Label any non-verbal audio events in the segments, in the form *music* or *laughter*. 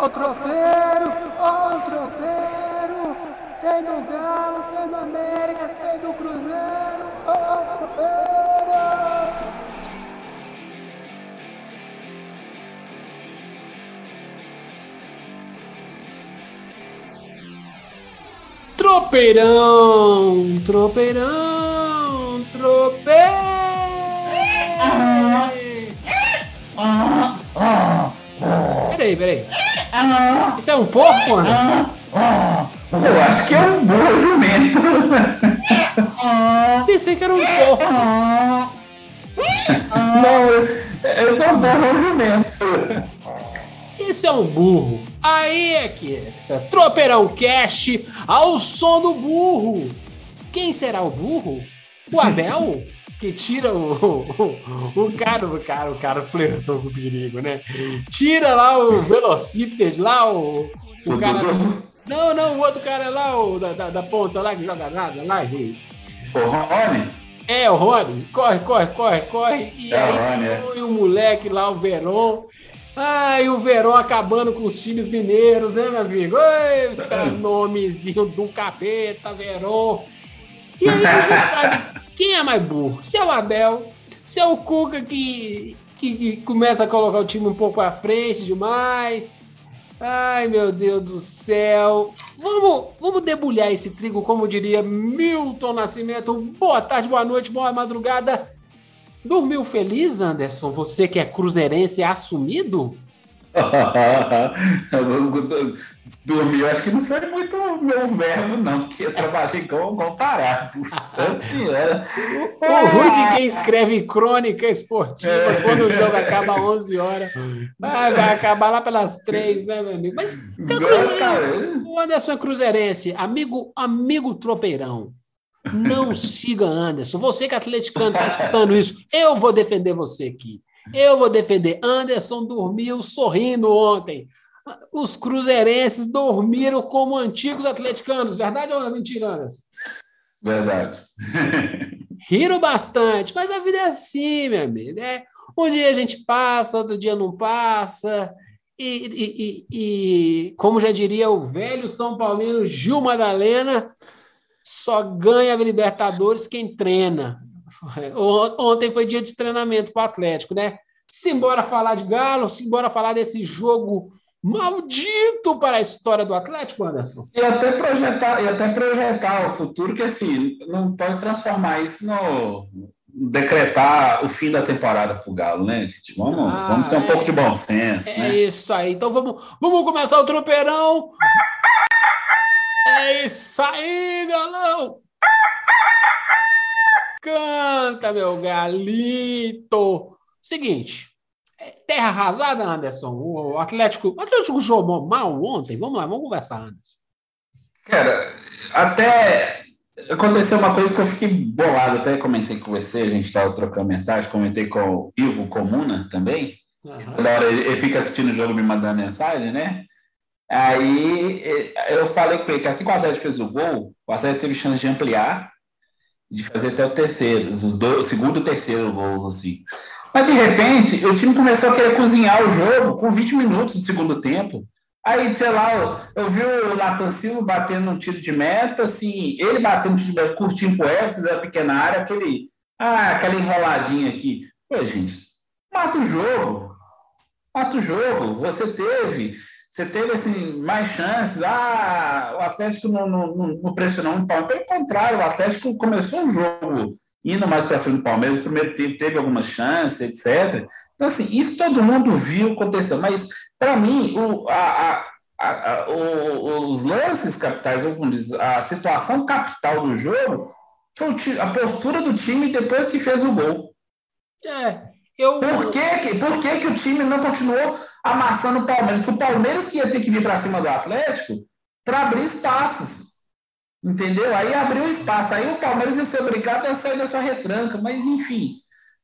Ó o tropeiro, ó o tropeiro. Tem do Galo, tem do América, tem do Cruzeiro. Ó o tropeiro. Tropeirão, tropeirão, tropeirão. Peraí, peraí. Isso é um porco, mano? Eu acho que é um burro jumento. Pensei que era um porco. Não, eu sou um burro jumento. Isso é um burro. Aí é que é. Essa Tropeirão Cash ao som do burro. Quem será o burro? O Abel? Que tira o, o, o, cara, o cara, o cara flertou com o perigo, né? Tira lá o Velocípedes, lá o, o, o cara. Não, não, o outro cara lá, o da, da, da ponta lá que joga nada lá. E... O Rony? É, o Rony. Corre, corre, corre, corre. E é aí Rony, é. o moleque lá, o Veron. Ah, e o Verão acabando com os times mineiros, né, meu amigo? Eita, *clears throat* nomezinho do capeta, Verão. E aí a gente *laughs* sabe quem é mais burro. Se é o Abel, se é o Cuca que, que, que começa a colocar o time um pouco à frente demais. Ai, meu Deus do céu. Vamos, vamos debulhar esse trigo, como diria Milton Nascimento. Boa tarde, boa noite, boa madrugada. Dormiu feliz, Anderson? Você que é cruzeirense assumido? *laughs* Dormir, acho que não foi muito meu verbo, não, porque eu trabalhei igual, igual parado. Assim, *laughs* era. O, ruim de quem escreve crônica esportiva é. quando o jogo acaba às 11 horas. Ah, vai acabar lá pelas 3, né, meu amigo? Mas então, o Anderson é cruzeirense, amigo, amigo tropeirão. Não siga Anderson. Você que é atleticano está escutando isso, eu vou defender você aqui. Eu vou defender. Anderson dormiu sorrindo ontem. Os cruzeirenses dormiram como antigos atleticanos. Verdade ou mentira, Anderson? Verdade. Riram bastante, mas a vida é assim, meu amigo. É, um dia a gente passa, outro dia não passa. E, e, e, e como já diria o velho São Paulino Gil Madalena, só ganha Libertadores quem treina. *laughs* Ontem foi dia de treinamento para o Atlético, né? Simbora falar de Galo, simbora falar desse jogo maldito para a história do Atlético, Anderson. E até projetar, e até projetar o futuro, que assim, não pode transformar isso no decretar o fim da temporada para o Galo, né, gente? Vamos, ah, vamos ter um é, pouco de bom senso. É né? isso aí. Então vamos, vamos começar o tropeirão. É isso aí, galão! Canta, meu galito! Seguinte, é, terra arrasada, Anderson. O Atlético, o Atlético jogou mal ontem. Vamos lá, vamos conversar, Anderson. Cara, até aconteceu uma coisa que eu fiquei bolado. Até comentei com você, a gente estava trocando mensagem. Comentei com o Ivo Comuna também. Uhum. Toda hora ele fica assistindo o jogo me mandando mensagem, né? Aí eu falei com ele que assim que o Atlético fez o gol, o Atlético teve chance de ampliar, de fazer até o terceiro, os dois, o segundo e o terceiro gol, assim. Mas de repente, o time começou a querer cozinhar o jogo com 20 minutos do segundo tempo. Aí, sei lá, eu, eu vi o Nathan Silva batendo um tiro de meta, assim, ele batendo um tiro de meta curtinho pro Everson, da pequena área, aquele, ah, aquela enroladinha aqui. Pô, gente, mata o jogo. Mata o jogo. Você teve você teve assim, mais chances. Ah, o Atlético não, não, não pressionou o Palmeiras. Pelo contrário, o Atlético começou um jogo indo mais para cima do Palmeiras. O primeiro teve, teve algumas chances, etc. Então, assim, isso todo mundo viu acontecer. Mas, para mim, o, a, a, a, o, os lances capitais, a situação capital do jogo foi a postura do time depois que fez o gol. É, eu... Por, que, por que, que o time não continuou amassando o Palmeiras? Porque o Palmeiras ia ter que vir para cima do Atlético para abrir espaços. Entendeu? Aí abriu espaço. Aí o Palmeiras ia ser obrigado a sair da sua retranca. Mas, enfim,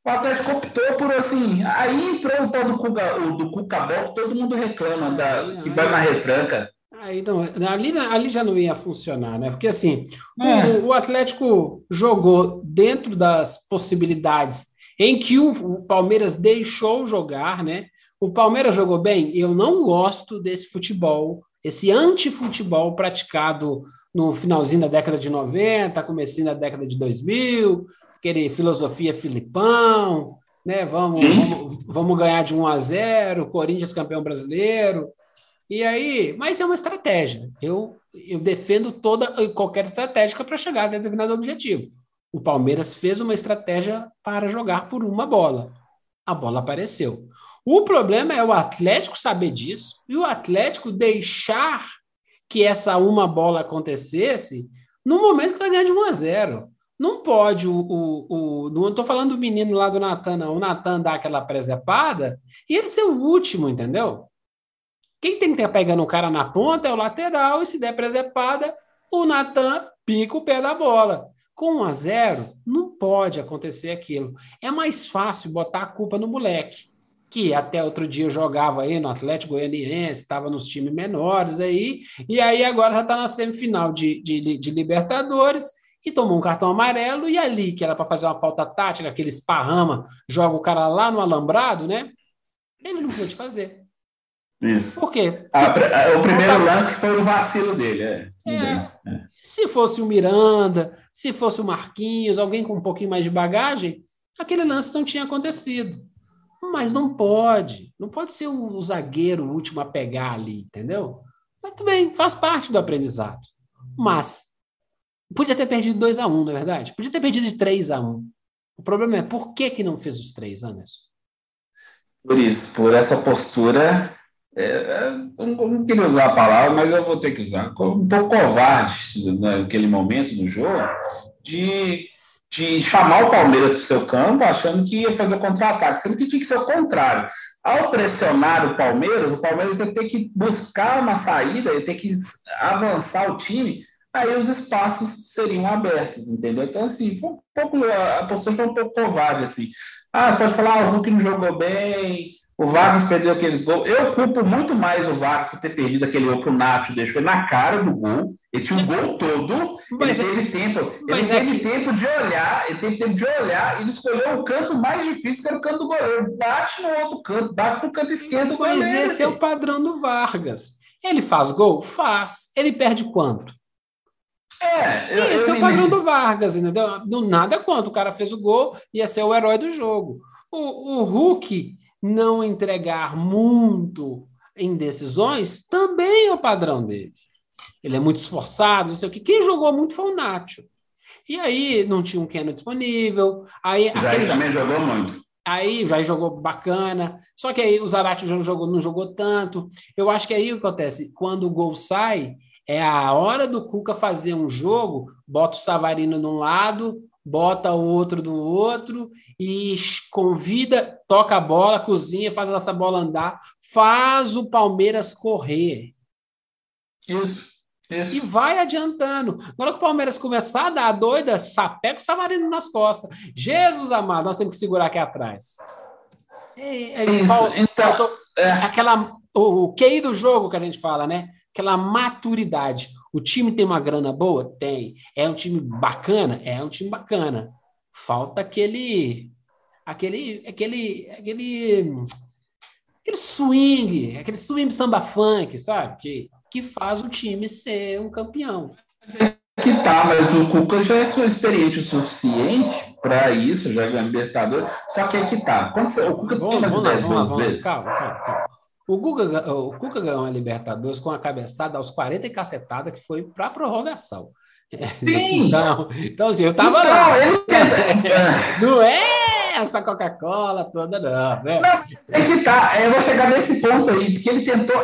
o Atlético optou por assim. Aí entrou o tal do Cuca, o, do Cuca todo mundo reclama da, que vai na retranca. Aí não, ali, ali já não ia funcionar, né? Porque assim, é. o, o Atlético jogou dentro das possibilidades em que o, o Palmeiras deixou jogar, né? O Palmeiras jogou bem? Eu não gosto desse futebol, esse anti-futebol praticado no finalzinho da década de 90, comecinho da década de 2000, aquele filosofia Filipão, né? Vamos, vamos, vamos, ganhar de 1 a 0, Corinthians campeão brasileiro. E aí, mas é uma estratégia. Eu, eu defendo toda e qualquer estratégia para chegar a determinado objetivo. O Palmeiras fez uma estratégia para jogar por uma bola. A bola apareceu. O problema é o Atlético saber disso e o Atlético deixar que essa uma bola acontecesse no momento que está ganhando de 1 a 0. Não pode o. o, o não estou falando do menino lá do Natan, não. O Natan dá aquela presepada e ele ser o último, entendeu? Quem tem que estar pegando o cara na ponta é o lateral, e se der presepada, o Natan pica o pé da bola. Com 1 a 0, não pode acontecer aquilo. É mais fácil botar a culpa no moleque, que até outro dia jogava aí no Atlético Goianiense, estava nos times menores aí, e aí agora já está na semifinal de, de, de Libertadores e tomou um cartão amarelo, e ali, que era para fazer uma falta tática, aquele esparrama, joga o cara lá no alambrado, né? Ele não pôde fazer. Isso. Por quê? Ah, o primeiro lance que foi o vacilo dele. É. É. é. Se fosse o Miranda, se fosse o Marquinhos, alguém com um pouquinho mais de bagagem, aquele lance não tinha acontecido. Mas não pode. Não pode ser o zagueiro o último a pegar ali, entendeu? Mas tudo bem, faz parte do aprendizado. Mas podia ter perdido 2 a 1 um, não é verdade? Podia ter perdido de 3 a 1 um. O problema é por que, que não fez os três, Anderson? Por isso, por essa postura é, é não queria usar a palavra, mas eu vou ter que usar, um pouco covarde naquele momento do jogo, de, de chamar o Palmeiras para o seu campo, achando que ia fazer contra-ataque, sendo que tinha que ser o contrário. Ao pressionar o Palmeiras, o Palmeiras ia ter que buscar uma saída, ia ter que avançar o time, aí os espaços seriam abertos, entendeu? Então, assim, foi um pouco, a postura foi um pouco covarde, assim. Ah, pode falar, ah, o Hulk não jogou bem, o Vargas perdeu aqueles gols. Eu culpo muito mais o Vargas por ter perdido aquele gol que o Nacho deixou na cara do gol. Ele tinha um gol todo. Mas ele é teve tempo. Ele teve é que... tempo de olhar. Ele teve tempo de olhar e escolheu o canto mais difícil, que era o canto do goleiro. Bate no outro canto, bate no canto esquerdo do goleiro. Mas esse é o padrão do Vargas. Ele faz gol? Faz. Ele perde quanto? É, eu, esse eu é o padrão do Vargas, entendeu? Do nada quanto. O cara fez o gol, ia ser o herói do jogo. O, o Hulk não entregar muito em decisões também é o padrão dele. Ele é muito esforçado, não sei o que. Quem jogou muito foi o Nacho. E aí não tinha um Keno disponível. Aí Jair também jogou muito. Aí já jogou bacana. Só que aí o Zarate já não jogou, não jogou tanto. Eu acho que aí o que acontece? Quando o gol sai, é a hora do Cuca fazer um jogo, bota o Savarino de um lado, bota o outro do outro e convida, toca a bola, cozinha, faz essa bola andar, faz o Palmeiras correr. Isso. Isso. E vai adiantando. Na hora que o Palmeiras começar a dar a doida, sapeca o Savarino nas costas. Jesus amado, nós temos que segurar aqui atrás. E, e, faltou, então, é. aquela, o, o QI do jogo que a gente fala, né? Aquela maturidade. O time tem uma grana boa? Tem. É um time bacana? É um time bacana. Falta aquele. aquele. aquele. aquele. aquele swing, aquele swing samba funk, sabe? Que, que faz o time ser um campeão. Que tá, mas o Cuca já é experiente o suficiente para isso, já é Libertador. Só que aí que tá. Quando você, o Cuca vamos, tem umas 10 vezes. Calma, calma, calma. O, Guga, o Cuca ganhou a Libertadores com a cabeçada aos 40 e cacetada, que foi para prorrogação. *laughs* Sim. Então, então, assim, eu tava então, lá. *laughs* não é essa Coca-Cola toda, não. Né? Não, é que tá. Eu vou chegar nesse ponto aí, porque ele tentou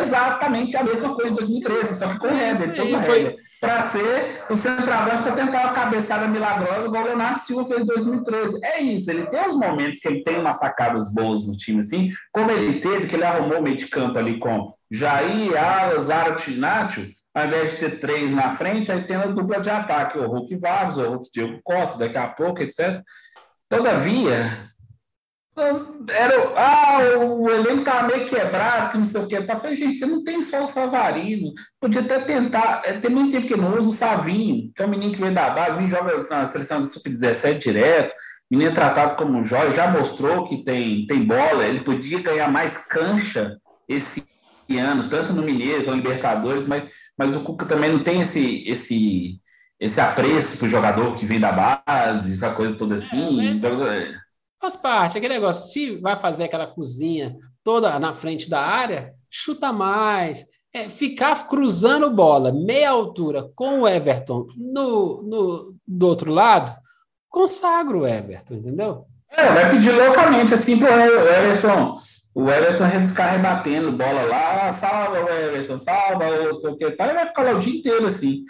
exatamente a mesma coisa em 2013, só que com o Hever. Então, foi para ser o centroavante para tentar uma cabeçada milagrosa, igual o Leonardo Silva fez em 2013. É isso, ele tem os momentos que ele tem umas sacadas boas no time, assim, como ele teve, que ele arrumou o meio de campo ali com Jair, Alas, Zarat e Nacho, ao invés de ter três na frente, aí tem a dupla de ataque, o Hulk Vargas, o Hulk Diego Costa, daqui a pouco, etc. Todavia, era, ah, o elenco estava meio quebrado, que não sei o que. Tá, falei, gente, você não tem só o Savarino. Podia até tentar. É, tem muito tempo que não usa o Savinho, que é um menino que veio da base, vem joga na seleção do Sub-17 direto. menino é tratado como um joia, já mostrou que tem, tem bola, ele podia ganhar mais cancha esse ano, tanto no Mineiro como no Libertadores, mas, mas o Cuca também não tem esse, esse, esse apreço para o jogador que vem da base, essa coisa toda assim. É, então, é. Faz parte, aquele negócio, se vai fazer aquela cozinha toda na frente da área, chuta mais. É, ficar cruzando bola, meia altura, com o Everton no, no, do outro lado, consagra o Everton, entendeu? É, vai pedir loucamente assim pro Everton. O Everton ficar rebatendo bola lá, salva o Everton, salva, ou sei o que, tá, e vai ficar lá o dia inteiro assim.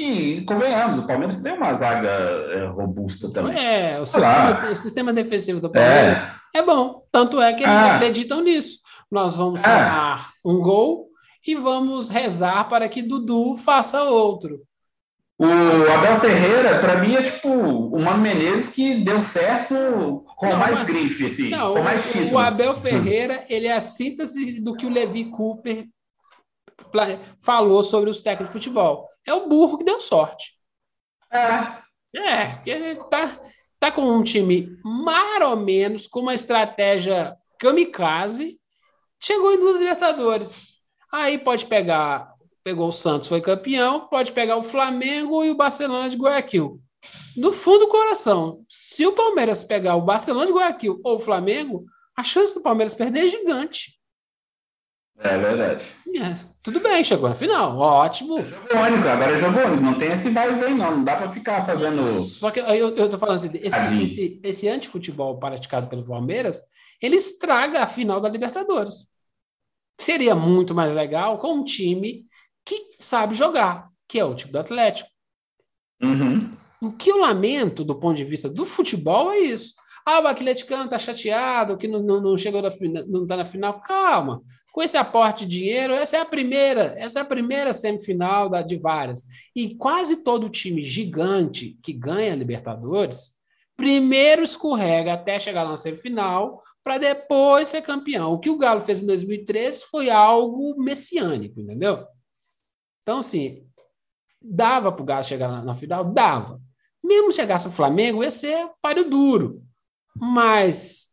E convenhamos, o Palmeiras tem uma zaga é, robusta também. É, o sistema, o sistema, defensivo do Palmeiras é. é. bom. Tanto é que eles ah. acreditam nisso. Nós vamos tomar ah. um gol e vamos rezar para que Dudu faça outro. O Abel Ferreira, para mim, é tipo o Mano Menezes que deu certo com não, mais mas, grife, assim, não, com mais títulos. O Abel Ferreira, ele é a síntese do que o Levi Cooper falou sobre os técnicos de futebol. É o burro que deu sorte. É. É, ele tá, tá com um time mais ou menos, com uma estratégia kamikaze, chegou em duas Libertadores. Aí pode pegar pegou o Santos, foi campeão, pode pegar o Flamengo e o Barcelona de Guayaquil. No fundo do coração, se o Palmeiras pegar o Barcelona de Guayaquil ou o Flamengo, a chance do Palmeiras perder é gigante. É verdade. É, tudo bem, chegou na final, ótimo. É jogo único, agora é jogo único, não tem esse vai e vem, não. Não dá para ficar fazendo. Só que eu, eu tô falando assim, esse, esse, esse antifutebol praticado pelo Palmeiras, ele estraga a final da Libertadores. Seria muito mais legal com um time que sabe jogar, que é o tipo do Atlético. Uhum. O que eu lamento do ponto de vista do futebol é isso. Ah, o atleticano está chateado, que não, não, não chegou na, não está na final. Calma. Com esse aporte de dinheiro, essa é a primeira, essa é a primeira semifinal da, de várias. E quase todo time gigante que ganha a Libertadores, primeiro escorrega até chegar na semifinal, para depois ser campeão. O que o Galo fez em 2013 foi algo messiânico, entendeu? Então, assim, dava para o Galo chegar na, na, final? Dava. Mesmo chegasse o Flamengo, ia ser páreo duro. Mas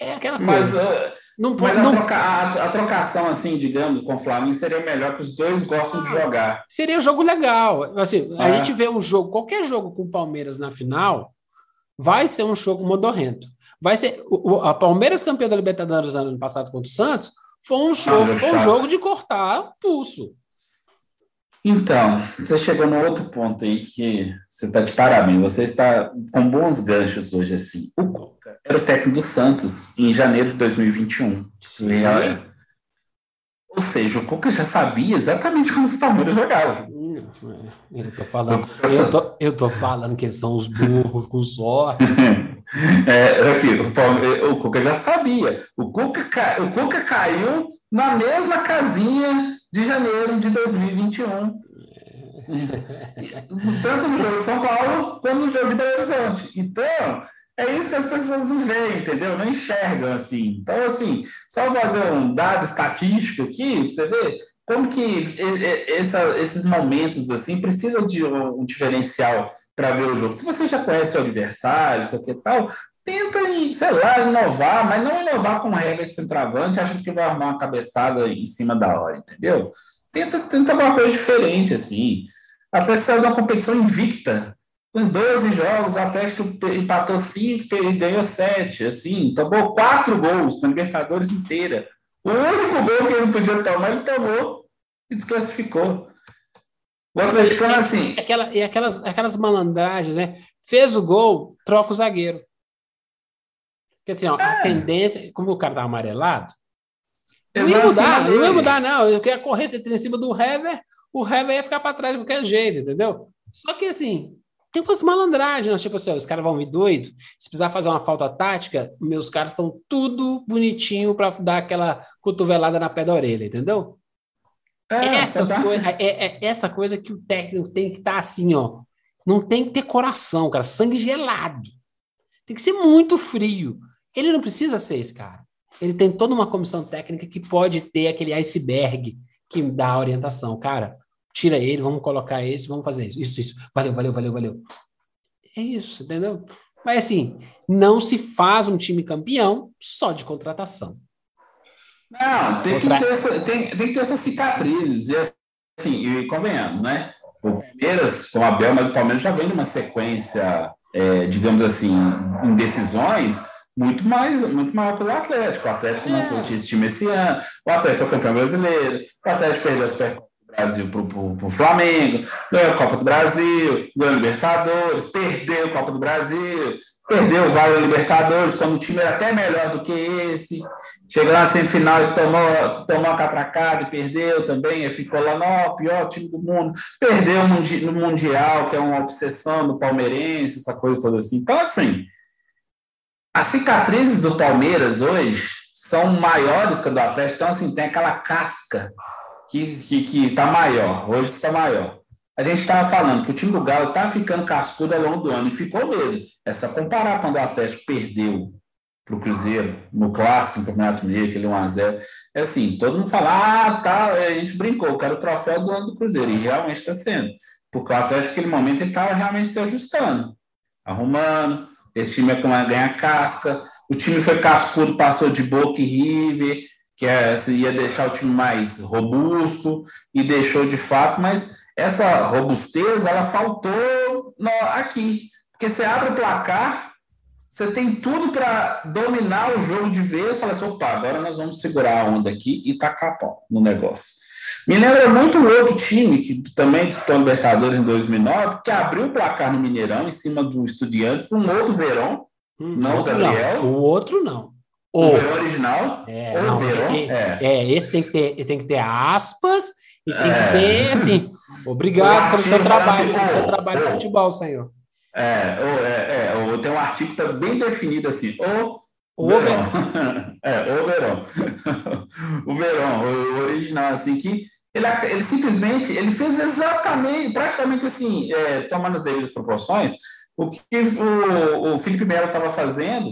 é aquela coisa. Mas, uh, não pode, mas a, não... Troca, a, a, trocação, assim, digamos, com o Flamengo seria melhor que os dois gostam ah, de jogar. Seria um jogo legal. Assim, A é. gente vê um jogo, qualquer jogo com o Palmeiras na final, vai ser um jogo modorrento. Vai ser. O, a Palmeiras campeã da Libertadores ano passado contra o Santos foi um jogo, ah, foi um jogo de cortar o pulso. Então, você chegou no outro ponto aí que você está de parabéns. Você está com bons ganchos hoje, assim. O Cuca era o técnico do Santos em janeiro de 2021. Ou seja, o Cuca já sabia exatamente como o Palmeiras jogava. Eu tô falando, eu tô, eu tô falando que eles são os burros com sorte. *laughs* é, aqui, o, o Cuca já sabia. O Cuca, o Cuca caiu na mesma casinha de janeiro de 2021. *laughs* Tanto no jogo de São Paulo quanto no jogo de Belo Horizonte. Então, é isso que as pessoas não veem, entendeu? Não enxergam assim. Então, assim, só fazer um dado estatístico aqui, para você ver como que essa, esses momentos assim precisam de um, diferencial para ver o jogo. Se você já conhece o adversário, isso aqui e tal, tenta, sei lá, inovar, mas não inovar com regra de centroavante, achando que vai arrumar uma cabeçada em cima da hora, entendeu? Tenta, tenta uma coisa diferente, assim. A Atlético de uma competição invicta. Com 12 jogos, o Atlético empatou 5 e ganhou 7, assim, tomou 4 gols na Libertadores inteira. O único gol que ele não podia tomar, ele tomou e desclassificou. O Atlético, assim. É aquela, e aquelas, aquelas malandragens, né? Fez o gol, troca o zagueiro. Porque assim, ó, é. a tendência, como o cara tá amarelado, não ia mudar, não ia mudar, não. Eu queria correr em cima do Hever, o Hever ia ficar para trás de qualquer jeito, entendeu? Só que assim, tem umas malandragens, tipo assim, os caras vão me doido. Se precisar fazer uma falta tática, meus caras estão tudo bonitinho para dar aquela cotovelada na pé da orelha, entendeu? É, Essas tá coisa, é, é, essa coisa que o técnico tem que estar tá assim, ó. Não tem que ter coração, cara, sangue gelado. Tem que ser muito frio. Ele não precisa ser esse cara. Ele tem toda uma comissão técnica que pode ter aquele iceberg que dá a orientação. Cara, tira ele, vamos colocar esse, vamos fazer isso. Isso, isso. Valeu, valeu, valeu, valeu. É isso, entendeu? Mas assim, não se faz um time campeão só de contratação. Não, tem, Contra... que, ter essa, tem, tem que ter essas cicatrizes. E assim, e convenhamos, né? O Palmeiras, com o Abel, mas o Palmeiras já vem numa sequência, é, digamos assim, em decisões muito mais muito maior que o Atlético. O Atlético é. não tinha esse time esse ano, o Atlético foi campeão brasileiro, o Atlético perdeu as Brasil para o Flamengo, ganhou a Copa do Brasil, ganhou a Libertadores, perdeu a Copa do Brasil, perdeu o Vale Libertadores, quando o time era até melhor do que esse. Chegou na semifinal e tomou, tomou a catracada e perdeu também, e ficou lá, no pior time do mundo. Perdeu no Mundial, que é uma obsessão do palmeirense, essa coisa toda assim. Então, assim, as cicatrizes do Palmeiras hoje são maiores que a do Atlético, então, assim, tem aquela casca que que que tá maior, hoje está maior. A gente estava falando que o time do Galo está ficando cascudo ao longo do ano, e ficou mesmo. É só comparar quando o Atlético perdeu para o Cruzeiro no clássico, no Campeonato Mineiro, aquele 1x0. É assim, todo mundo fala, ah, tá, a gente brincou, quero o troféu do ano do Cruzeiro, e realmente está sendo. Porque o Atlético, naquele momento, estava realmente se ajustando, arrumando, esse time ia ganhar casca, o time foi cascudo, passou de Boca e River, que é, ia deixar o time mais robusto e deixou de fato, mas essa robustez ela faltou aqui, porque você abre o placar, você tem tudo para dominar o jogo de vez, fala assim, opa, agora nós vamos segurar a onda aqui e tacar pau no negócio. Me lembra muito o outro time que também disputou Libertadores em 2009, que abriu o placar no Mineirão em cima do Estudiantes para um outro Verão, hum, não o Gabriel. Não. O outro não. O, o verão original? É, o não, verão? É, é. é, esse tem que ter, tem que ter aspas e tem é. que ter, assim, obrigado pelo seu trabalho, pelo seu trabalho de futebol, senhor. É, é, é, tem um artigo que está bem definido assim, o, o verão. verão. *laughs* é, o verão. *laughs* o verão, o, original, assim, que ele, ele simplesmente, ele fez exatamente, praticamente assim, é, tomando as devidas proporções, o que o, o Felipe Melo estava fazendo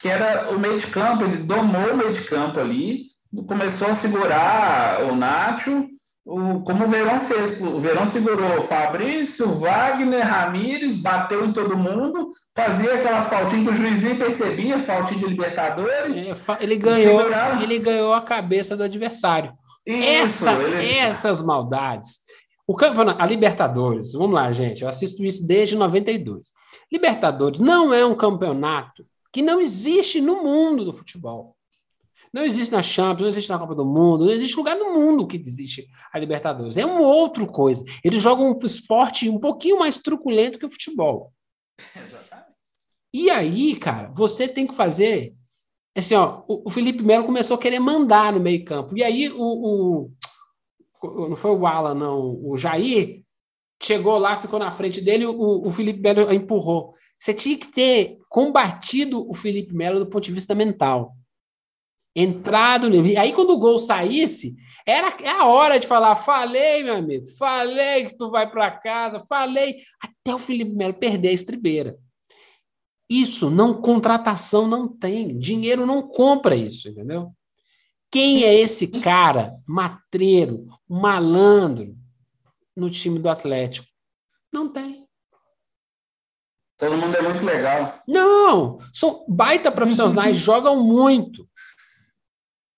que era o meio de campo, ele domou o meio de campo ali, começou a segurar o Nacho, o, como o Verão fez. O Verão segurou Fabrício, Wagner, Ramires, bateu em todo mundo, fazia aquelas faltinhas que o juiz nem percebia, faltinha de Libertadores. É, ele ganhou, ele ganhou a cabeça do adversário. Isso, Essa, ele... Essas maldades. O campeonato, a Libertadores, vamos lá, gente, eu assisto isso desde 92. Libertadores não é um campeonato que não existe no mundo do futebol. Não existe na Champions, não existe na Copa do Mundo, não existe lugar no mundo que existe a Libertadores. É uma outra coisa. Eles jogam um esporte um pouquinho mais truculento que o futebol. Exatamente. E aí, cara, você tem que fazer. Assim, ó, o, Felipe Melo começou a querer mandar no meio-campo. E aí, o, o, Não foi o Alan, não. O Jair chegou lá, ficou na frente dele, o, o Felipe Melo empurrou. Você tinha que ter combatido o Felipe Melo do ponto de vista mental. Entrado nele. Aí, quando o gol saísse, era a hora de falar: falei, meu amigo, falei que tu vai para casa, falei, até o Felipe Melo perder a estribeira. Isso não, contratação não tem. Dinheiro não compra isso, entendeu? Quem é esse cara matreiro, malandro no time do Atlético? Não tem. Todo mundo é muito legal. Não, são baita profissionais, *laughs* jogam muito.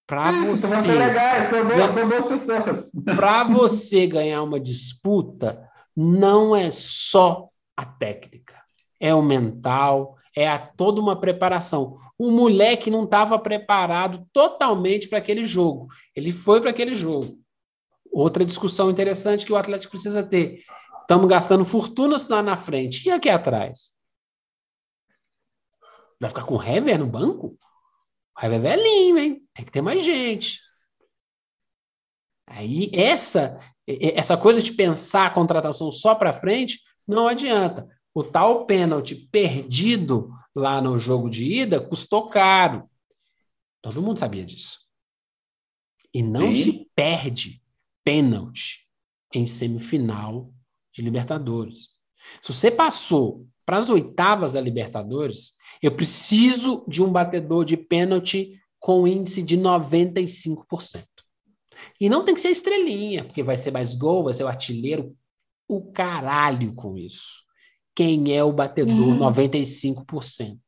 Para você. São legais, são, boas, são boas pessoas. *laughs* Para você ganhar uma disputa, não é só a técnica, é o mental, é a, toda uma preparação. O moleque não estava preparado totalmente para aquele jogo. Ele foi para aquele jogo. Outra discussão interessante que o Atlético precisa ter. Estamos gastando fortunas lá na frente. E aqui atrás? Vai ficar com o Hever no banco? O Hever é velhinho, hein? Tem que ter mais gente. Aí essa essa coisa de pensar a contratação só para frente não adianta. O tal pênalti perdido lá no jogo de ida custou caro. Todo mundo sabia disso. E não Sim. se perde pênalti em semifinal de Libertadores. Se você passou para as oitavas da Libertadores, eu preciso de um batedor de pênalti com índice de 95%. E não tem que ser estrelinha, porque vai ser mais gol, vai ser o artilheiro. O caralho com isso. Quem é o batedor 95%?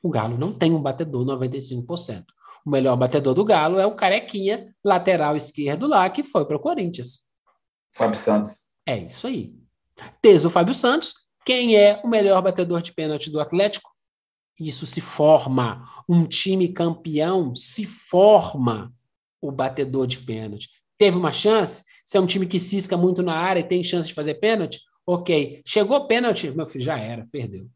O Galo não tem um batedor 95%. O melhor batedor do Galo é o Carequinha, lateral esquerdo lá, que foi para o Corinthians. Fábio Santos. É isso aí. Tens o Fábio Santos. Quem é o melhor batedor de pênalti do Atlético? Isso se forma. Um time campeão se forma o batedor de pênalti. Teve uma chance? Se é um time que cisca muito na área e tem chance de fazer pênalti, ok. Chegou pênalti, meu filho, já era, perdeu.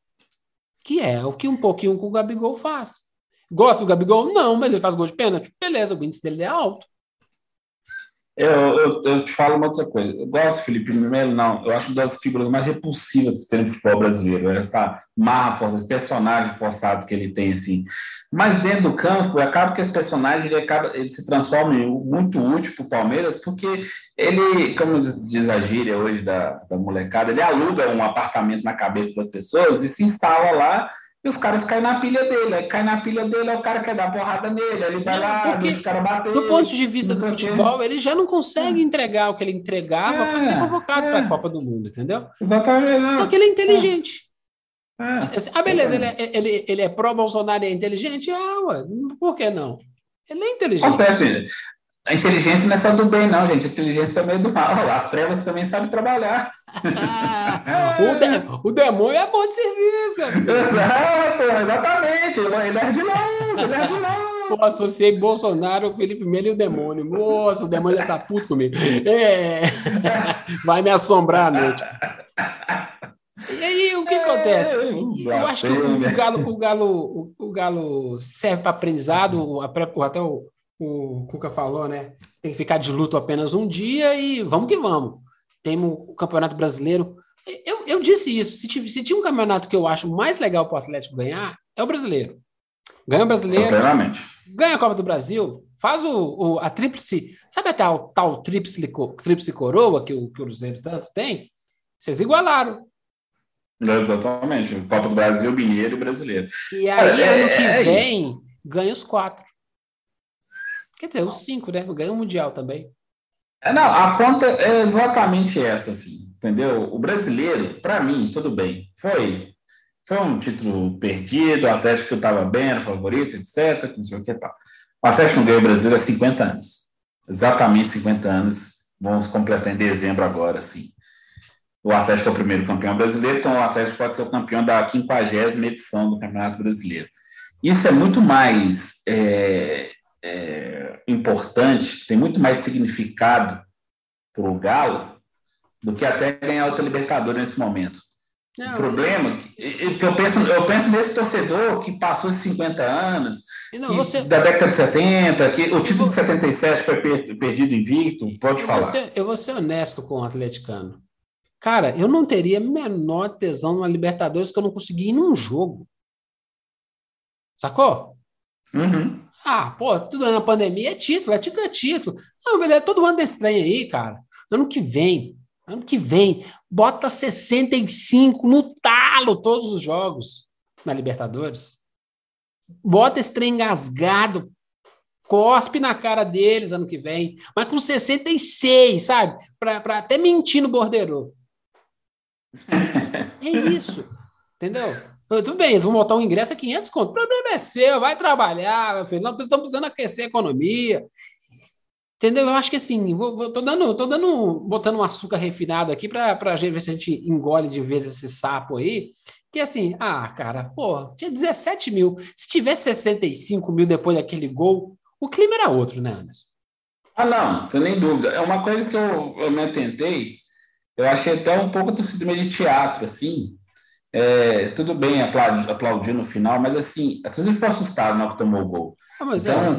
Que é o que um pouquinho com o Gabigol faz. Gosta do Gabigol? Não, mas ele faz gol de pênalti. Beleza, o índice dele é alto. Eu, eu, eu, te falo uma outra coisa. Eu gosto Felipe Melo, não. Eu acho uma das figuras mais repulsivas que tem no futebol brasileiro. Essa marra força, esse personagem forçado que ele tem, assim. Mas dentro do campo, acaba que esse personagem ele, acaba, ele se transforma em muito útil para o Palmeiras, porque ele, como diz a gíria hoje da, da molecada, ele aluga um apartamento na cabeça das pessoas e se instala lá e os caras caem na pilha dele. Aí cai na pilha dele, aí o cara quer dar porrada nele, ele vai lá, deixa o cara bater. Do ponto de vista do futebol, ele já não consegue é. entregar o que ele entregava é, para ser convocado é. para a Copa do Mundo, entendeu? Exatamente. Porque ele é inteligente. É. Assim, ah, beleza, ele é, ele, ele é pró-Bolsonaro e é inteligente? Ah, ué, por que não? Ele é inteligente. Acontece, a inteligência não é só do bem, não, gente. A inteligência também é do mal. As trevas também sabem trabalhar. *laughs* o, de, o, demônio é bom de serviço, cara. Exato, exatamente. Ele é de novo, ele é de novo. Eu associei Bolsonaro, Felipe Melo e o demônio. Nossa, o demônio já tá puto comigo. É. *laughs* Vai me assombrar à noite. E aí, o que é, acontece? Eu acho que o, Galo, o, Galo, o, Galo serve para aprendizado, até o, o Cuca falou, né? Tem que ficar de luto apenas um dia e vamos que vamos. Temos o Campeonato Brasileiro. Eu, eu disse isso. Se, tiver, se tinha um campeonato que eu acho mais legal para o Atlético ganhar, é o brasileiro. Ganha o brasileiro. Ganha a Copa do Brasil. Faz o, o a tríplice. Sabe a tal, tal tríplice, tríplice coroa que o, que o Cruzeiro tanto tem? Vocês igualaram. Exatamente. Copa do Brasil, Mineiro e Brasileiro. E aí, é, ano que é vem, ganha os quatro. Quer dizer, os cinco, né? Ganha o Mundial também. É, não, a conta é exatamente essa, assim, entendeu? O brasileiro, para mim, tudo bem. Foi foi um título perdido, o Atlético estava bem, era favorito, etc. Não sei o que tal. O Atlético não ganhou o brasileiro há 50 anos. Exatamente 50 anos. Vamos completar em dezembro agora, assim. O Atlético é o primeiro campeão brasileiro, então o Atlético pode ser o campeão da 50 edição do Campeonato Brasileiro. Isso é muito mais é, é, importante, tem muito mais significado para o Galo do que até ganhar outra Libertadores nesse momento. Não, o problema é que eu penso, eu penso nesse torcedor que passou 50 anos, não, você... da década de 70, que o título de 77 foi perdido invicto, pode eu falar. Vou ser, eu vou ser honesto com o atleticano. Cara, eu não teria menor tesão numa Libertadores que eu não consegui ir num jogo. Sacou? Uhum. Ah, pô, tudo na pandemia é título, é título, é título. Não, beleza, todo ano tem trem aí, cara. Ano que vem, ano que vem, bota 65 no talo todos os jogos na Libertadores. Bota esse trem engasgado, cospe na cara deles ano que vem, mas com 66, sabe? Para até mentir no bordeiro. *laughs* É isso, entendeu? Tudo bem, eles vão botar um ingresso a 500 conto. O problema é seu, vai trabalhar, meu filho. Não, estão precisando aquecer a economia. Entendeu? Eu acho que assim, vou, vou, tô dando, tô dando, botando um açúcar refinado aqui para ver se a gente engole de vez esse sapo aí. Que assim, ah, cara, pô, tinha 17 mil. Se tivesse 65 mil depois daquele gol, o clima era outro, né, Anderson? Ah, não, tem nem dúvida. É uma coisa que eu, eu me atentei, eu achei até um pouco do sistema de teatro, assim, é, tudo bem aplaudir, no final, mas assim, a torcida ficou assustada na hora que tomou o gol. Ah, mas então, é...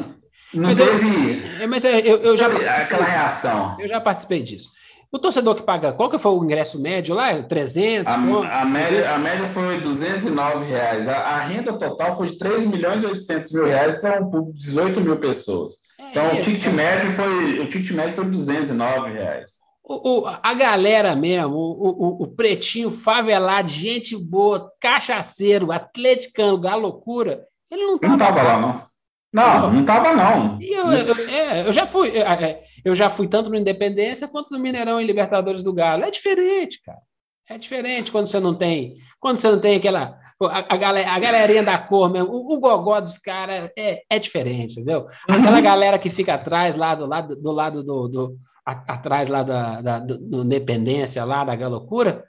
não mas teve é, mas é, eu, eu já, aquela reação. Eu já participei disso. O torcedor que paga, qual que foi o ingresso médio lá? 300? A, a, média, a média foi 209 reais. A, a, renda total foi de 3 milhões e 800 mil reais para um público de 18 mil pessoas. É, então, o ticket, médio foi, o ticket médio foi 209 reais. O, o, a galera mesmo, o, o, pretinho favelado, gente boa, cachaceiro, atleticano, galocura, ele não estava tava lá, não. Não, não estava não. Eu, eu, é, eu, já fui, é, é, eu já fui tanto no Independência quanto no Mineirão e Libertadores do Galo. É diferente, cara. É diferente quando você não tem, quando você não tem aquela a, a, galera, a galerinha da cor mesmo, o, o gogó dos caras é, é diferente, entendeu? Aquela uhum. galera que fica atrás lá do lado do lado do, do atrás lá da, da do, do Independência lá da galocura,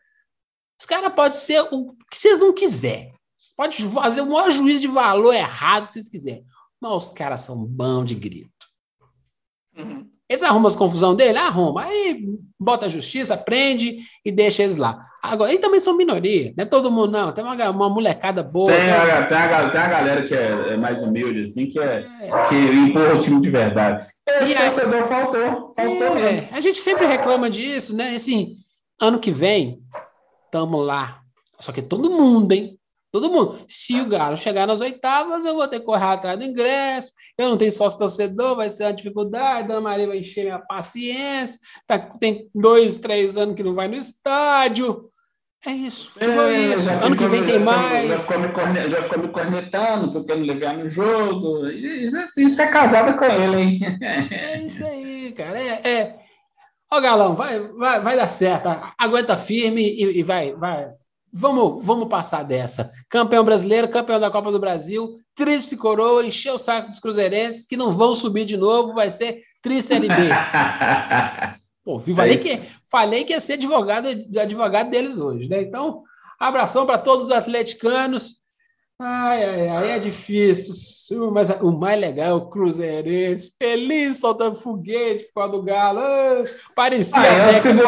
os caras podem ser o que vocês não quiserem. Vocês podem fazer o maior juízo de valor errado que vocês quiserem. Mas os caras são bom de grito. Uhum. Eles arrumam as confusão dele? Arruma. Aí bota a justiça, prende e deixa eles lá. Agora, eles também são minoria, não é todo mundo, não. Tem uma, uma molecada boa. Tem, né? a, tem, a, tem a galera que é, é, mais humilde, assim, que, é, é. que empurra o time de verdade. Esse e torcedor faltou. Faltou é, mesmo. A gente sempre reclama disso, né? Assim, ano que vem, tamo lá. Só que todo mundo, hein? Todo mundo. Se o Galo chegar nas oitavas, eu vou ter que correr atrás do ingresso. Eu não tenho sócio torcedor, vai ser uma dificuldade. Dona Maria vai encher minha paciência. Tá, tem dois, três anos que não vai no estádio. É isso. É, isso. Ano que vem tem mais. Já ficou, me corne, já ficou me cornetando porque não levar no jogo. Isso, isso tá casada com ele, hein? É isso aí, cara. É, é... Ó, Galão, vai, vai, vai dar certo. Aguenta firme e, e vai, vai, Vamos, vamos passar dessa. Campeão brasileiro, campeão da Copa do Brasil, tríplice coroa, encher o saco dos cruzeirenses, que não vão subir de novo, vai ser tríplice B. *laughs* Pô, falei, é que, falei que ia ser advogado, advogado deles hoje, né? Então, abração para todos os atleticanos. Ai, ai, ai, é difícil, mas o mais legal é o Cruzeirense, feliz, soltando foguete por causa do Galo. Ah, parecia ah, década,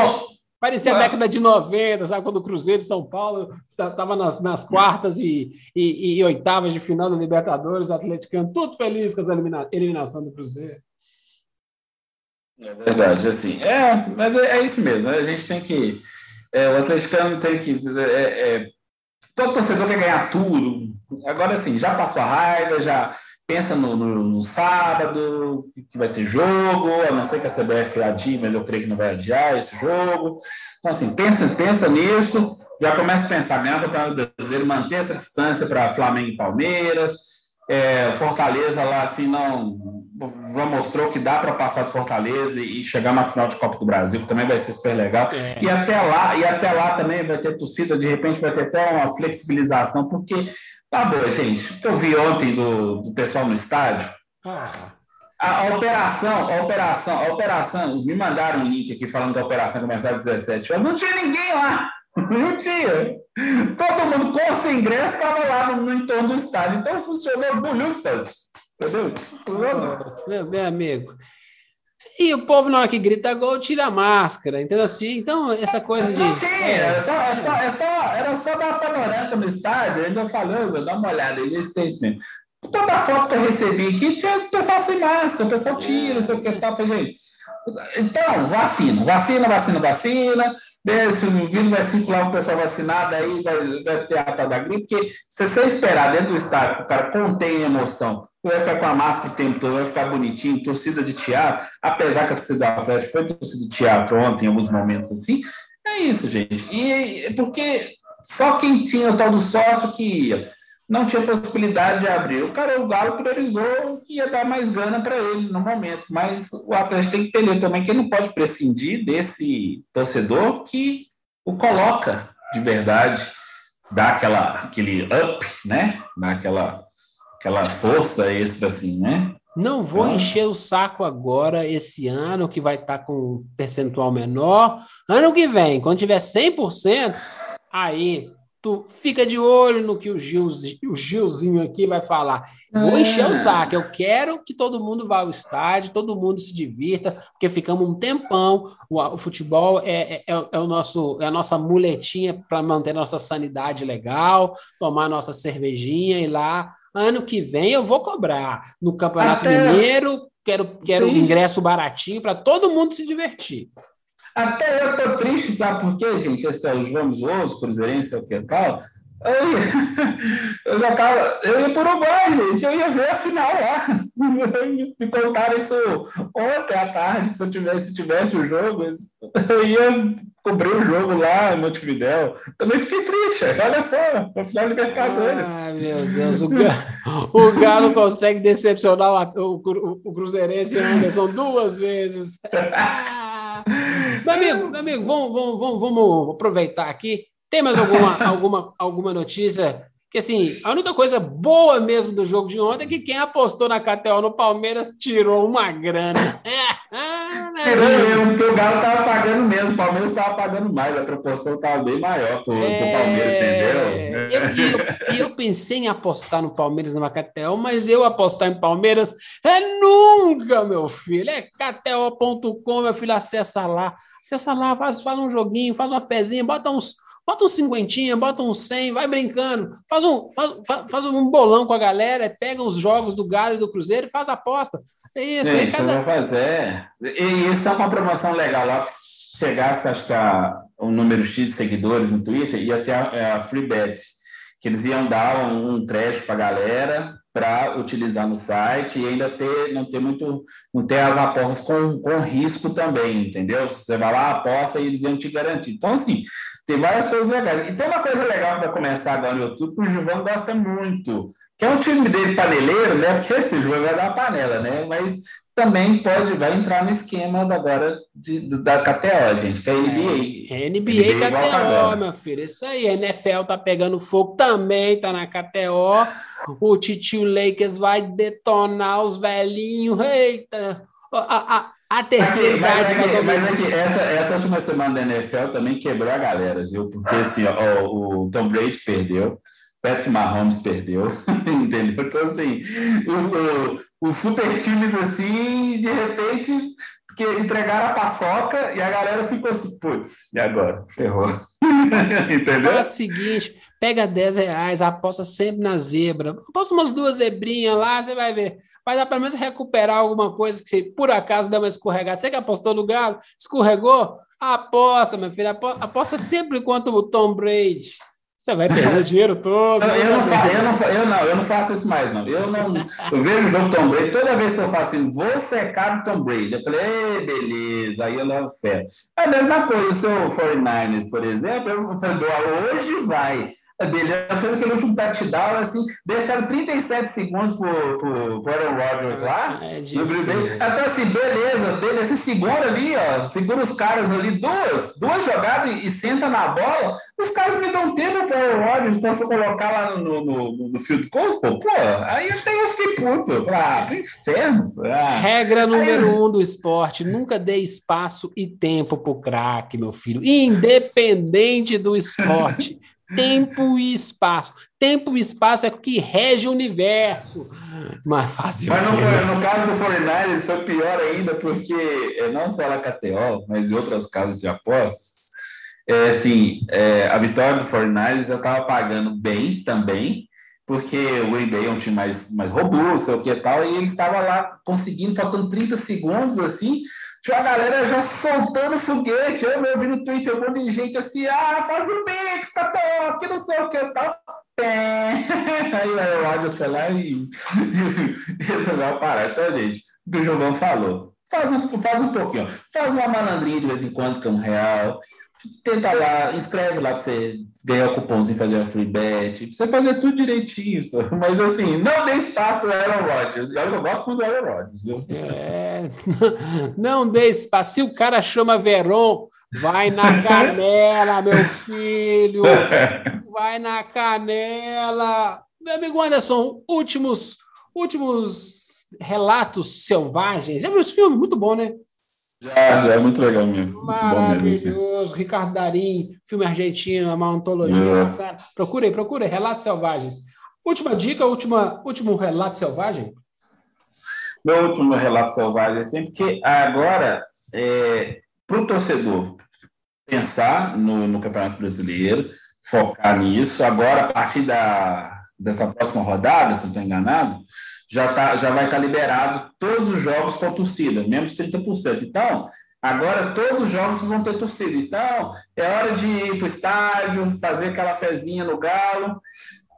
Parecia a década de 90, sabe? Quando o Cruzeiro de São Paulo estava nas, nas quartas e, e, e, oitavas de final da Libertadores, o atleticano tudo feliz com a elimina, eliminação do Cruzeiro. É verdade, assim. É, mas é, é isso mesmo. Né? A gente tem que. É, o atleticano tem que. É, é, todo torcedor quer ganhar tudo. Agora, assim, já passou a raiva, já pensa no, no, no, sábado, que vai ter jogo, a não ser que a CBF adie, mas eu creio que não vai adiar esse jogo. Então, assim, pensa, pensa nisso, já começa a pensar mesmo para o brasileiro manter essa distância para Flamengo e Palmeiras. É, Fortaleza lá, assim, não já mostrou que dá para passar de Fortaleza e chegar na final de Copa do Brasil, que também vai ser super legal. É. E até lá, e até lá também vai ter torcida, de repente vai ter até uma flexibilização, porque Tá bom, gente. O que eu vi ontem do, do pessoal no estádio. Ah. A, operação, a operação, a operação, me mandaram um link aqui falando que a operação começava às 17 horas. Não tinha ninguém lá. *laughs* Não tinha. Todo mundo com o seu ingresso estava lá no, no, entorno do estádio. Então funcionou bolhufas. Entendeu? Funcionou. Meu, meu amigo. E o povo, na hora que grita gol, tira a máscara, entendeu assim? Então, essa coisa de. Tinha, é, só, é só, é só, era só dar uma panorama no estádio, falou, vou dar uma olhada, ele fez mesmo. Toda foto que eu recebi aqui tinha o pessoal sem máscara, o pessoal tira, não sei o que tal. Falei, gente, então, vacina, vacina, vacina, vacina. Se o vírus vai circular o pessoal vacinado, aí vai, vai ter a tal da gripe, porque se você esperar dentro do estádio que o cara contém emoção, vai ficar com a máscara o tempo todo, vai ficar bonitinho, torcida de teatro, apesar que a torcida do Atlético foi torcida de teatro ontem, em alguns momentos assim, é isso, gente. E porque só quem tinha o tal do sócio que ia não tinha possibilidade de abrir. O cara, o Galo priorizou que ia dar mais grana para ele no momento, mas o Atlético tem que entender também que ele não pode prescindir desse torcedor que o coloca de verdade, dá aquela, aquele up, né? Dá aquela, aquela força extra assim, né? Não vou então... encher o saco agora, esse ano, que vai estar tá com um percentual menor. Ano que vem, quando tiver 100%, aí tu fica de olho no que o, Gil, o Gilzinho aqui vai falar. Vou encher o ah. saco. Eu quero que todo mundo vá ao estádio, todo mundo se divirta, porque ficamos um tempão. O, o futebol é, é, é, é, o nosso, é a nossa muletinha para manter a nossa sanidade legal, tomar nossa cervejinha e lá. Ano que vem eu vou cobrar. No Campeonato Até... Mineiro, quero, quero ingresso baratinho para todo mundo se divertir. Até eu tô triste, sabe por quê, gente? Esse é o João Zoso, Cruzeirense, é o que tal. Eu, *laughs* já tava. Eu ia por Uruguai, gente. Eu ia ver a final lá. *laughs* Me contaram isso ontem à tarde, se eu tivesse, tivesse o jogo, eu ia cobrir o jogo lá em Montevidéu. Também fiquei triste, olha só, a final Libertadores. Ai, meu Deus, o Galo, o Galo consegue decepcionar o, o, o Cruzeirense e o Anderson duas vezes. Meu amigo, meu amigo, vamos, vamos, vamos, vamos aproveitar aqui. Tem mais alguma, alguma, alguma notícia que assim, a única coisa boa mesmo do jogo de ontem é que quem apostou na KTO no Palmeiras tirou uma grana. Tirou mesmo, porque o Galo estava pagando mesmo, o Palmeiras estava pagando mais, a proporção estava bem maior para o é... Palmeiras, entendeu? Eu, eu, eu, pensei em apostar no Palmeiras numa KTO, mas eu apostar em Palmeiras é nunca, meu filho. É KTO.com, meu filho, acessa lá. Acessa lá, faz, faz um joguinho, faz uma fezinha, bota uns Bota um cinquentinha, bota um cem, vai brincando. Faz um, faz, faz um bolão com a galera, pega os jogos do Galo e do Cruzeiro e faz aposta. Isso. Gente, cada... fazer. E isso é uma promoção legal lá. Se chegasse, acho que a, o número X de seguidores no Twitter, ia ter a, é a Free Bet, que eles iam dar um, um crédito para a galera para utilizar no site e ainda ter, não ter muito, não ter as apostas com, com risco também, entendeu? Você vai lá, aposta e eles iam te garantir. Então, assim, tem várias coisas legais. E tem uma coisa legal que vai começar agora no YouTube, que o Gilvão gosta muito, que é o time dele paneleiro, né? Porque esse Gilvão vai dar panela, né? Mas também pode, vai entrar no esquema agora de, da KTO, gente, que é NBA. É, NBA, NBA KTO, meu filho. Isso aí. A NFL tá pegando fogo também, tá na KTO. O Titio Lakers vai detonar os velhinhos. Eita! A, a, a terceira idade mas, mas, mas aqui, essa, essa última semana da NFL também quebrou a galera, viu? Porque assim, ó, o Tom Brady perdeu, Patrick Mahomes perdeu, *laughs* entendeu? Então, assim, os, os super times, assim, de repente, que entregaram a paçoca e a galera ficou assim, putz, e agora? Ferrou. *laughs* entendeu? É o seguinte, pega 10 reais, aposta sempre na zebra, aposta umas duas zebrinhas lá, você vai ver vai dar pelo menos recuperar alguma coisa que se por acaso dá uma escorregada. Você que apostou no Galo, escorregou? Aposta, meu filho, aposta sempre contra o Tom Brady. Você vai perder o dinheiro todo. Eu, eu, não faço, eu, não, eu, não, eu não faço isso mais, não. Eu não. Eu vejo o Tom Brady, toda vez que eu faço assim, vou secar o Tom Brady. Eu falei, beleza, aí eu levo fé. É a mesma coisa, o seu 49ers, por exemplo, eu falei, hoje vai. Beleza, fez aquele último touchdown, assim, deixaram 37 segundos pro, pro, pro Aaron Rodgers lá, é no Green Bay. Então, assim, beleza, beleza, segura ali, ó, segura os caras ali, duas, duas jogadas e, e senta na bola, os caras me dão tempo pro Aaron Rodgers, então se eu colocar lá no, no, no field goal, pô, pô, aí eu tenho esse puto, ah, pro inferno. Ah. Regra número aí... um do esporte, nunca dê espaço e tempo pro craque, meu filho, independente do esporte. Tempo e espaço. Tempo e espaço é o que rege o universo. Mas fazer Mas foi, no caso do 49 foi pior ainda, porque é, não só na KTO, mas outras casas de apostas, é, assim, é, a vitória do 49 já estava pagando bem também, porque o Green Bay é um time mais, mais robusto, o que tal, e ele estava lá conseguindo, faltando 30 segundos, assim, tinha a galera já soltando foguete. Eu me vi no Twitter um monte de gente assim, ah, faz o mix, tá que não sei o que tal. *laughs* Aí o Rodgers foi lá e *laughs* resolveu parar. Então, gente, o que o Jovão falou. Faz um, faz um pouquinho, faz uma malandrinha de vez em quando, que é um real tenta lá, inscreve lá para você ganhar o cupomzinho, fazer uma free bet, você fazer tudo direitinho, só. *laughs* mas assim, não dê espaço para o Aaron Rodgers. Eu gosto muito do Aaron Rodgers, viu? É, *laughs* não dê espaço. Se o cara chama Veron, vai na canela, meu filho, *laughs* vai na canela. Meu amigo Anderson, últimos, últimos relatos selvagens. Já viu esse filme? Muito bom, né? Já, já é muito legal mesmo. Maravilhoso. Muito assim. Ricardo Darim, filme argentino, uma antologia. É. Cara, procure, procure, Relatos Selvagens. Última dica, última, último relato selvagem? Meu último relato selvagem, assim, porque agora, é, para o torcedor pensar no, no Campeonato Brasileiro, focar nisso, agora, a partir da, dessa próxima rodada, se não estou enganado, já, tá, já vai estar tá liberado todos os jogos com torcida, menos 30%. Então, agora todos os jogos vão ter torcida. Então, é hora de ir para o estádio, fazer aquela fezinha no galo,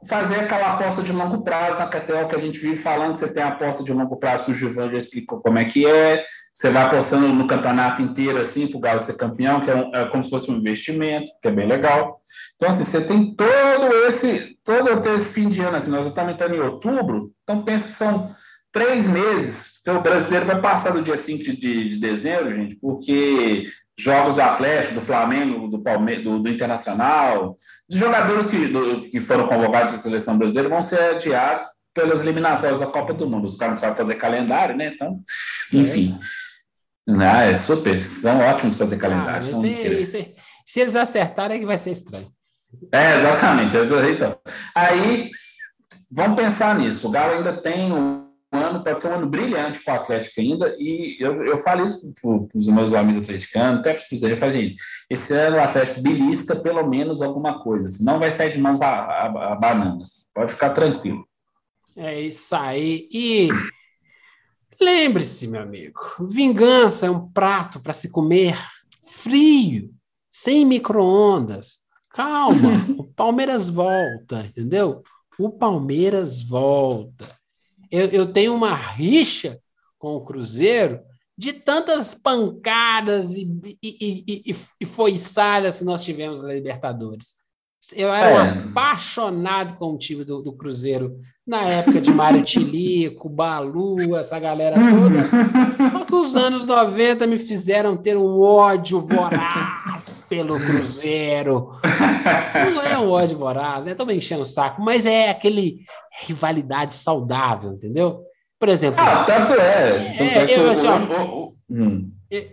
fazer aquela aposta de longo prazo na KTO que a gente vive falando, você tem aposta de longo prazo que o Gilvan já explicou como é que é, você vai apostando no campeonato inteiro assim, para o Galo ser campeão, que é, um, é, como se fosse um investimento, que é bem legal. Então, assim, você tem todo esse, todo esse fim de ano, assim, nós estamos entrando em outubro, então pensa que são três meses. Então, o brasileiro vai passar do dia 5 de, de, de dezembro, gente, porque jogos do Atlético, do Flamengo, do Palmeiras, do, do, Internacional, dos jogadores que, do, que foram convocados da seleção brasileira vão ser adiados pelas eliminatórias da Copa do Mundo. Os caras não sabem fazer calendário, né? Então, enfim. É. É super. São ótimos fazer calendário. Ah, esse, esse, se eles acertarem, é que vai ser estranho. É, exatamente. Então, aí, vamos pensar nisso. O Galo ainda tem um ano, pode ser um ano brilhante para o Atlético ainda, e eu, eu falo isso para os meus amigos atleticanos, até para os eu falo, gente, esse ano o Atlético belisca pelo menos alguma coisa, senão vai sair de mãos a, a, a bananas. Pode ficar tranquilo. É isso aí. E lembre-se, meu amigo, vingança é um prato para se comer frio, sem micro-ondas. Calma, o Palmeiras volta, entendeu? O Palmeiras volta eu, eu tenho uma rixa com o Cruzeiro de tantas pancadas e, e, e, e, foiçadas que nós tivemos na Libertadores. Eu era é. um apaixonado com o time do, do Cruzeiro na época de Mário Tilico, *laughs* Balu, essa galera toda. Só que os anos 90 me fizeram ter um ódio voraz pelo Cruzeiro. Não é um ódio voraz, né? Tô me enchendo o saco, mas é aquele rivalidade saudável, entendeu? Por exemplo. Ah, tanto é. Tanto é, é eu, assim, ó, hum. eu,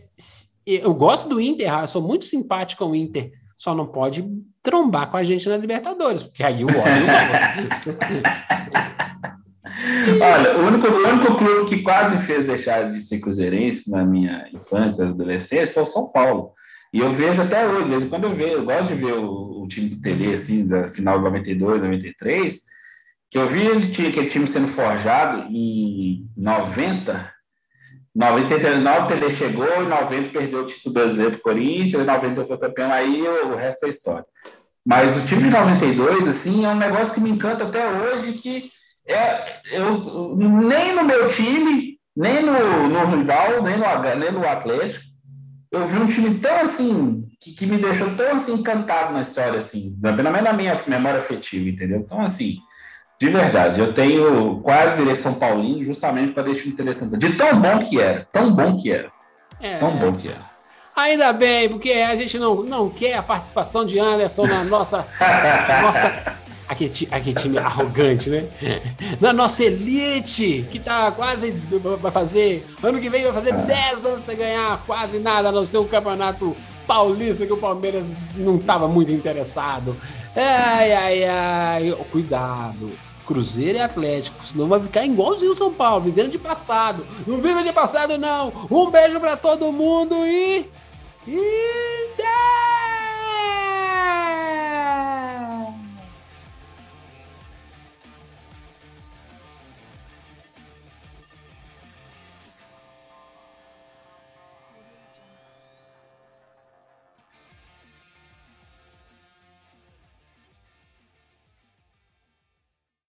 eu gosto do Inter, eu sou muito simpático com o Inter, só não pode trombar com a gente na Libertadores, porque aí o ódio *laughs* Olha, o único, o único clube que quase fez deixar de ser cruzeirense na minha infância, adolescência, foi o São Paulo. E eu vejo até hoje, em quando eu vejo, eu gosto de ver o, o time do Tele, assim, da final de 92, 93, que eu vi aquele time sendo forjado em 90, 99 o Tele chegou, em 90 perdeu o título brasileiro para o Corinthians, em 90 foi campeão, aí o resto é história. Mas o time de 92, assim, é um negócio que me encanta até hoje, que é, eu, nem no meu time, nem no, no rival, nem no, nem no Atlético, eu vi um time tão assim, que, que me deixou tão assim encantado na história, assim, pelo menos na minha memória afetiva, entendeu? Então, assim, de verdade, eu tenho quase virei São Paulino justamente para deixar interessante. De tão bom que era, tão bom que era. É, tão bom que era. Ainda bem, porque a gente não, não quer a participação de Anderson na nossa. *laughs* nossa aquele, aquele time arrogante, né? Na nossa elite, que tá quase. Vai fazer. Ano que vem vai fazer 10 anos sem ganhar quase nada no seu campeonato paulista, que o Palmeiras não estava muito interessado. Ai, ai, ai. Cuidado. Cruzeiro e Atlético, senão vai ficar igualzinho o São Paulo, vivendo de passado. Não vive de passado, não. Um beijo para todo mundo e. E